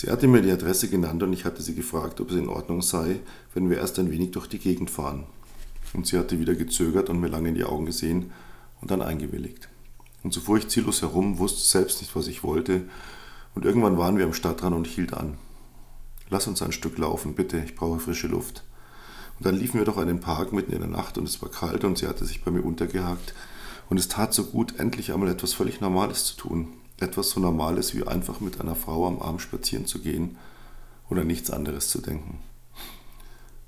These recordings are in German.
Sie hatte mir die Adresse genannt und ich hatte sie gefragt, ob es in Ordnung sei, wenn wir erst ein wenig durch die Gegend fahren. Und sie hatte wieder gezögert und mir lange in die Augen gesehen und dann eingewilligt. Und so fuhr ich ziellos herum, wusste selbst nicht, was ich wollte, und irgendwann waren wir am Stadtrand und ich hielt an. Lass uns ein Stück laufen, bitte, ich brauche frische Luft. Und dann liefen wir durch einen Park mitten in der Nacht und es war kalt und sie hatte sich bei mir untergehakt. Und es tat so gut, endlich einmal etwas völlig Normales zu tun. Etwas so Normales wie einfach mit einer Frau am Arm spazieren zu gehen oder nichts anderes zu denken.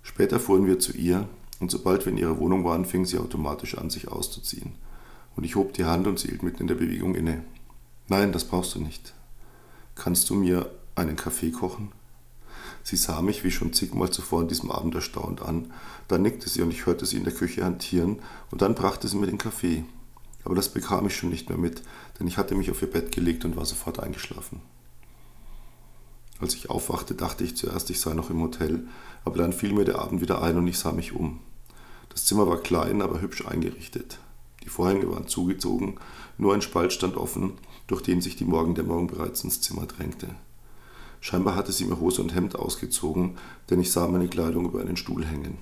Später fuhren wir zu ihr und sobald wir in ihrer Wohnung waren, fing sie automatisch an, sich auszuziehen. Und ich hob die Hand und sie hielt mitten in der Bewegung inne. Nein, das brauchst du nicht. Kannst du mir einen Kaffee kochen? Sie sah mich wie schon zigmal zuvor an diesem Abend erstaunt an. Dann nickte sie und ich hörte sie in der Küche hantieren und dann brachte sie mir den Kaffee. Aber das bekam ich schon nicht mehr mit, denn ich hatte mich auf ihr Bett gelegt und war sofort eingeschlafen. Als ich aufwachte, dachte ich zuerst, ich sei noch im Hotel, aber dann fiel mir der Abend wieder ein und ich sah mich um. Das Zimmer war klein, aber hübsch eingerichtet. Die Vorhänge waren zugezogen, nur ein Spalt stand offen, durch den sich die Morgendämmerung bereits ins Zimmer drängte. Scheinbar hatte sie mir Hose und Hemd ausgezogen, denn ich sah meine Kleidung über einen Stuhl hängen.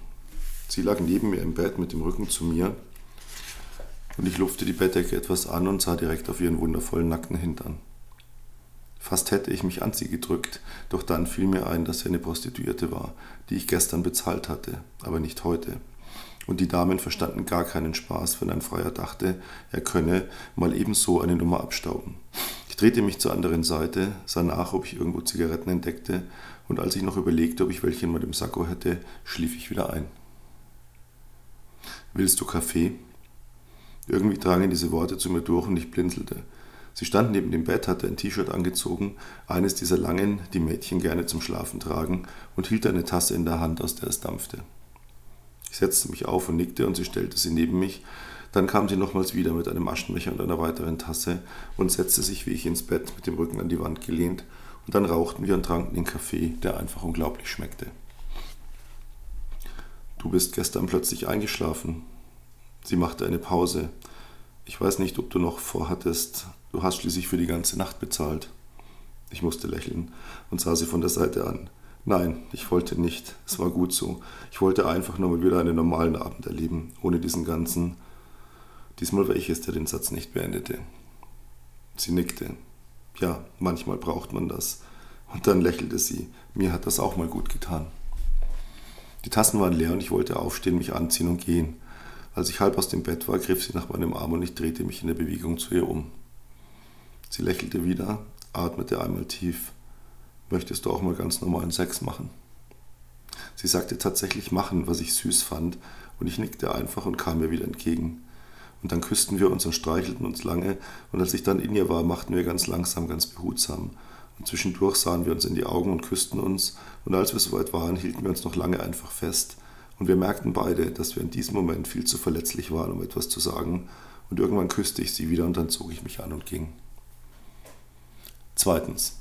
Sie lag neben mir im Bett mit dem Rücken zu mir und ich lupfte die Bettdecke etwas an und sah direkt auf ihren wundervollen nackten Hintern. Fast hätte ich mich an sie gedrückt, doch dann fiel mir ein, dass sie eine Prostituierte war, die ich gestern bezahlt hatte, aber nicht heute. Und die Damen verstanden gar keinen Spaß, wenn ein Freier dachte, er könne mal ebenso eine Nummer abstauben drehte mich zur anderen Seite, sah nach, ob ich irgendwo Zigaretten entdeckte, und als ich noch überlegte, ob ich welche in meinem Sakko hätte, schlief ich wieder ein. Willst du Kaffee? Irgendwie drangen diese Worte zu mir durch und ich blinzelte. Sie stand neben dem Bett, hatte ein T-Shirt angezogen, eines dieser langen, die Mädchen gerne zum Schlafen tragen, und hielt eine Tasse in der Hand, aus der es dampfte. Ich setzte mich auf und nickte und sie stellte sie neben mich, dann kam sie nochmals wieder mit einem Aschenbecher und einer weiteren Tasse und setzte sich wie ich ins Bett mit dem Rücken an die Wand gelehnt, und dann rauchten wir und tranken den Kaffee, der einfach unglaublich schmeckte. Du bist gestern plötzlich eingeschlafen. Sie machte eine Pause. Ich weiß nicht, ob du noch vorhattest, du hast schließlich für die ganze Nacht bezahlt. Ich musste lächeln und sah sie von der Seite an. Nein, ich wollte nicht. Es war gut so. Ich wollte einfach nur mal wieder einen normalen Abend erleben, ohne diesen ganzen Diesmal war ich es, der den Satz nicht beendete. Sie nickte. Ja, manchmal braucht man das. Und dann lächelte sie. Mir hat das auch mal gut getan. Die Tassen waren leer und ich wollte aufstehen, mich anziehen und gehen. Als ich halb aus dem Bett war, griff sie nach meinem Arm und ich drehte mich in der Bewegung zu ihr um. Sie lächelte wieder, atmete einmal tief. Möchtest du auch mal ganz normalen Sex machen? Sie sagte tatsächlich machen, was ich süß fand, und ich nickte einfach und kam mir wieder entgegen. Und dann küssten wir uns und streichelten uns lange. Und als ich dann in ihr war, machten wir ganz langsam, ganz behutsam. Und zwischendurch sahen wir uns in die Augen und küssten uns. Und als wir soweit waren, hielten wir uns noch lange einfach fest. Und wir merkten beide, dass wir in diesem Moment viel zu verletzlich waren, um etwas zu sagen. Und irgendwann küsste ich sie wieder und dann zog ich mich an und ging. Zweitens.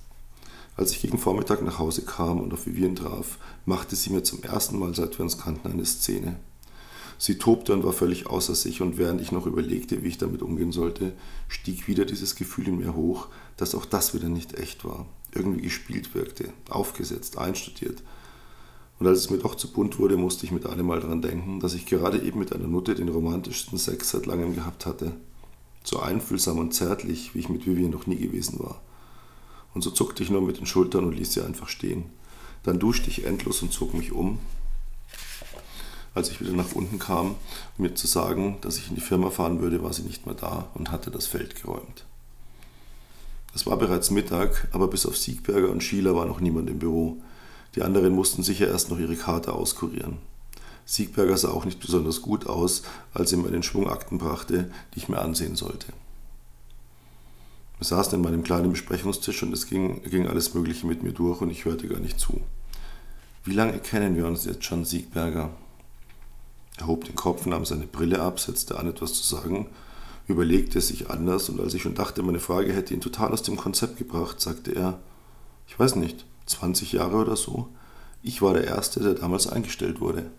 Als ich gegen Vormittag nach Hause kam und auf Vivien traf, machte sie mir zum ersten Mal, seit wir uns kannten, eine Szene. Sie tobte und war völlig außer sich, und während ich noch überlegte, wie ich damit umgehen sollte, stieg wieder dieses Gefühl in mir hoch, dass auch das wieder nicht echt war, irgendwie gespielt wirkte, aufgesetzt, einstudiert. Und als es mir doch zu bunt wurde, musste ich mit einem Mal daran denken, dass ich gerade eben mit einer Nutte den romantischsten Sex seit langem gehabt hatte. So einfühlsam und zärtlich, wie ich mit Vivian noch nie gewesen war. Und so zuckte ich nur mit den Schultern und ließ sie einfach stehen. Dann duschte ich endlos und zog mich um, als ich wieder nach unten kam, um mir zu sagen, dass ich in die Firma fahren würde, war sie nicht mehr da und hatte das Feld geräumt. Es war bereits Mittag, aber bis auf Siegberger und Schieler war noch niemand im Büro. Die anderen mussten sicher erst noch ihre Karte auskurieren. Siegberger sah auch nicht besonders gut aus, als er mir einen Schwung Akten brachte, die ich mir ansehen sollte. Wir saßen in meinem kleinen Besprechungstisch und es ging, ging alles Mögliche mit mir durch und ich hörte gar nicht zu. Wie lange kennen wir uns jetzt schon, Siegberger? Er hob den Kopf, nahm seine Brille ab, setzte an, etwas zu sagen, überlegte sich anders und als ich schon dachte, meine Frage hätte ihn total aus dem Konzept gebracht, sagte er, ich weiß nicht, 20 Jahre oder so. Ich war der Erste, der damals eingestellt wurde.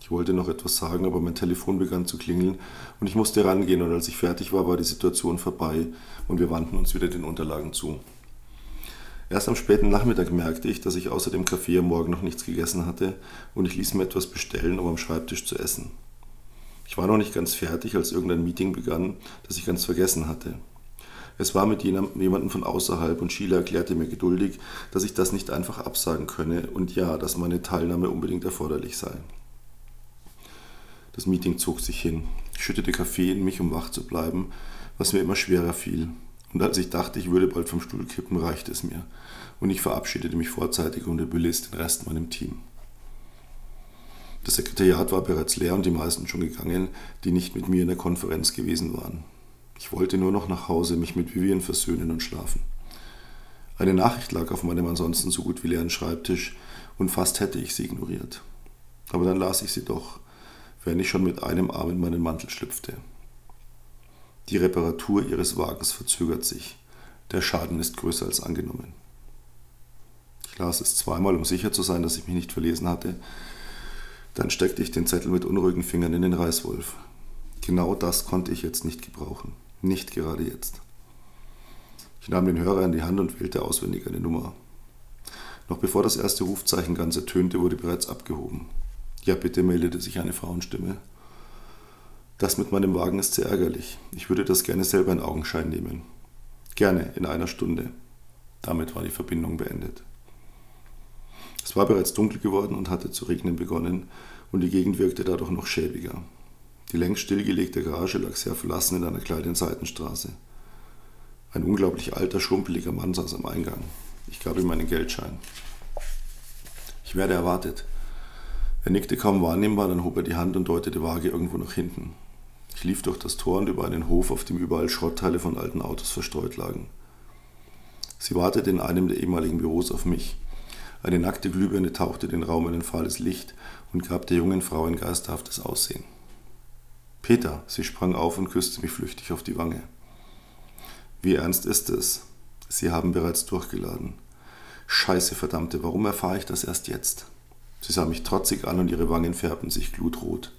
Ich wollte noch etwas sagen, aber mein Telefon begann zu klingeln und ich musste rangehen und als ich fertig war, war die Situation vorbei und wir wandten uns wieder den Unterlagen zu. Erst am späten Nachmittag merkte ich, dass ich außer dem Kaffee am Morgen noch nichts gegessen hatte und ich ließ mir etwas bestellen, um am Schreibtisch zu essen. Ich war noch nicht ganz fertig, als irgendein Meeting begann, das ich ganz vergessen hatte. Es war mit jemandem von außerhalb und Sheila erklärte mir geduldig, dass ich das nicht einfach absagen könne und ja, dass meine Teilnahme unbedingt erforderlich sei. Das Meeting zog sich hin. Ich schüttete Kaffee in mich, um wach zu bleiben, was mir immer schwerer fiel. Und als ich dachte, ich würde bald vom Stuhl kippen, reichte es mir. Und ich verabschiedete mich vorzeitig und überließ den Rest meinem Team. Das Sekretariat war bereits leer und die meisten schon gegangen, die nicht mit mir in der Konferenz gewesen waren. Ich wollte nur noch nach Hause, mich mit Vivian versöhnen und schlafen. Eine Nachricht lag auf meinem ansonsten so gut wie leeren Schreibtisch und fast hätte ich sie ignoriert. Aber dann las ich sie doch, während ich schon mit einem Arm in meinen Mantel schlüpfte. Die Reparatur ihres Wagens verzögert sich. Der Schaden ist größer als angenommen. Ich las es zweimal, um sicher zu sein, dass ich mich nicht verlesen hatte. Dann steckte ich den Zettel mit unruhigen Fingern in den Reißwolf. Genau das konnte ich jetzt nicht gebrauchen. Nicht gerade jetzt. Ich nahm den Hörer in die Hand und wählte auswendig eine Nummer. Noch bevor das erste Rufzeichen ganz ertönte, wurde bereits abgehoben. Ja, bitte meldete sich eine Frauenstimme. Das mit meinem Wagen ist sehr ärgerlich. Ich würde das gerne selber in Augenschein nehmen. Gerne, in einer Stunde. Damit war die Verbindung beendet. Es war bereits dunkel geworden und hatte zu regnen begonnen, und die Gegend wirkte dadurch noch schäbiger. Die längst stillgelegte Garage lag sehr verlassen in einer kleinen Seitenstraße. Ein unglaublich alter, schrumpeliger Mann saß am Eingang. Ich gab ihm einen Geldschein. Ich werde erwartet. Er nickte kaum wahrnehmbar, dann hob er die Hand und deutete vage irgendwo nach hinten. Ich lief durch das Tor und über einen Hof, auf dem überall Schrottteile von alten Autos verstreut lagen. Sie wartete in einem der ehemaligen Büros auf mich. Eine nackte Glühbirne tauchte den Raum in ein fahles Licht und gab der jungen Frau ein geisterhaftes Aussehen. Peter, sie sprang auf und küsste mich flüchtig auf die Wange. Wie ernst ist es? Sie haben bereits durchgeladen. Scheiße, verdammte, warum erfahre ich das erst jetzt? Sie sah mich trotzig an und ihre Wangen färbten sich glutrot.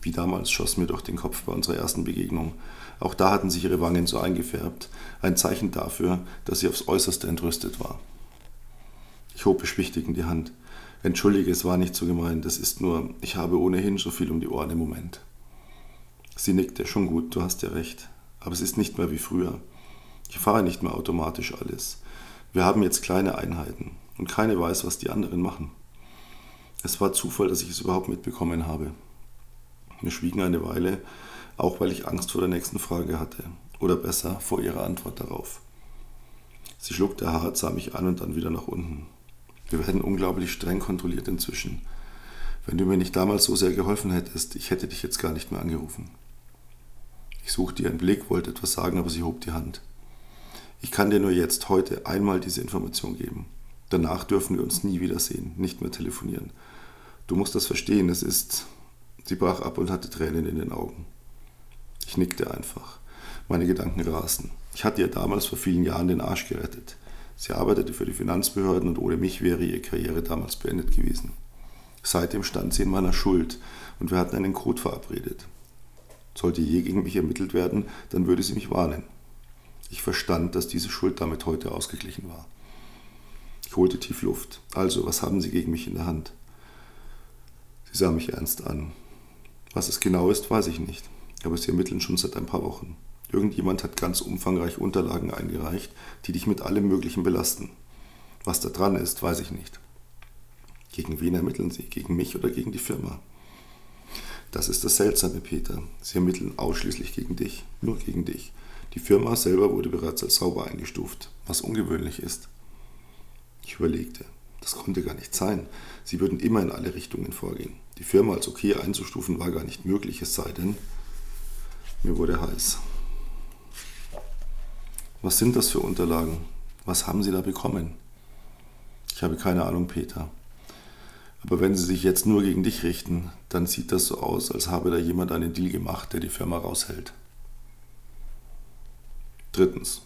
Wie damals schoss mir durch den Kopf bei unserer ersten Begegnung. Auch da hatten sich ihre Wangen so eingefärbt, ein Zeichen dafür, dass sie aufs äußerste entrüstet war. Ich hob beschwichtigend die Hand. Entschuldige, es war nicht so gemeint, es ist nur, ich habe ohnehin so viel um die Ohren im Moment. Sie nickte, schon gut, du hast ja recht. Aber es ist nicht mehr wie früher. Ich fahre nicht mehr automatisch alles. Wir haben jetzt kleine Einheiten und keine weiß, was die anderen machen. Es war Zufall, dass ich es überhaupt mitbekommen habe. Wir schwiegen eine Weile, auch weil ich Angst vor der nächsten Frage hatte. Oder besser, vor ihrer Antwort darauf. Sie schluckte hart, sah mich an und dann wieder nach unten. Wir werden unglaublich streng kontrolliert inzwischen. Wenn du mir nicht damals so sehr geholfen hättest, ich hätte dich jetzt gar nicht mehr angerufen. Suchte ihren Blick, wollte etwas sagen, aber sie hob die Hand. Ich kann dir nur jetzt, heute, einmal diese Information geben. Danach dürfen wir uns nie wiedersehen, nicht mehr telefonieren. Du musst das verstehen, es ist, Sie brach ab und hatte Tränen in den Augen. Ich nickte einfach. Meine Gedanken rasten. Ich hatte ihr damals vor vielen Jahren den Arsch gerettet. Sie arbeitete für die Finanzbehörden und ohne mich wäre ihre Karriere damals beendet gewesen. Seitdem stand sie in meiner Schuld und wir hatten einen Code verabredet. Sollte je gegen mich ermittelt werden, dann würde sie mich warnen. Ich verstand, dass diese Schuld damit heute ausgeglichen war. Ich holte tief Luft. Also, was haben Sie gegen mich in der Hand? Sie sah mich ernst an. Was es genau ist, weiß ich nicht. Aber sie ermitteln schon seit ein paar Wochen. Irgendjemand hat ganz umfangreich Unterlagen eingereicht, die dich mit allem Möglichen belasten. Was da dran ist, weiß ich nicht. Gegen wen ermitteln sie? Gegen mich oder gegen die Firma? Das ist das Seltsame, Peter. Sie ermitteln ausschließlich gegen dich, nur gegen dich. Die Firma selber wurde bereits als sauber eingestuft, was ungewöhnlich ist. Ich überlegte. Das konnte gar nicht sein. Sie würden immer in alle Richtungen vorgehen. Die Firma als okay einzustufen war gar nicht möglich, es sei denn, mir wurde heiß. Was sind das für Unterlagen? Was haben Sie da bekommen? Ich habe keine Ahnung, Peter. Aber wenn sie sich jetzt nur gegen dich richten, dann sieht das so aus, als habe da jemand einen Deal gemacht, der die Firma raushält. Drittens.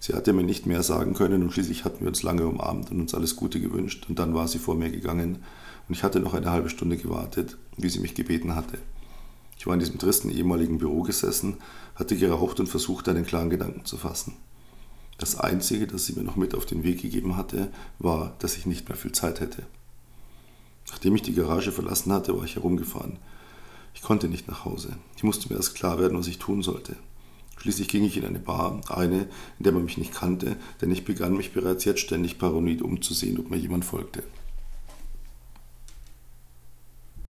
Sie hatte mir nicht mehr sagen können und schließlich hatten wir uns lange umarmt und uns alles Gute gewünscht und dann war sie vor mir gegangen und ich hatte noch eine halbe Stunde gewartet, wie sie mich gebeten hatte. Ich war in diesem tristen ehemaligen Büro gesessen, hatte geraucht und versucht, einen klaren Gedanken zu fassen. Das Einzige, das sie mir noch mit auf den Weg gegeben hatte, war, dass ich nicht mehr viel Zeit hätte. Nachdem ich die Garage verlassen hatte, war ich herumgefahren. Ich konnte nicht nach Hause. Ich musste mir erst klar werden, was ich tun sollte. Schließlich ging ich in eine Bar, eine, in der man mich nicht kannte, denn ich begann mich bereits jetzt ständig paranoid umzusehen, ob mir jemand folgte.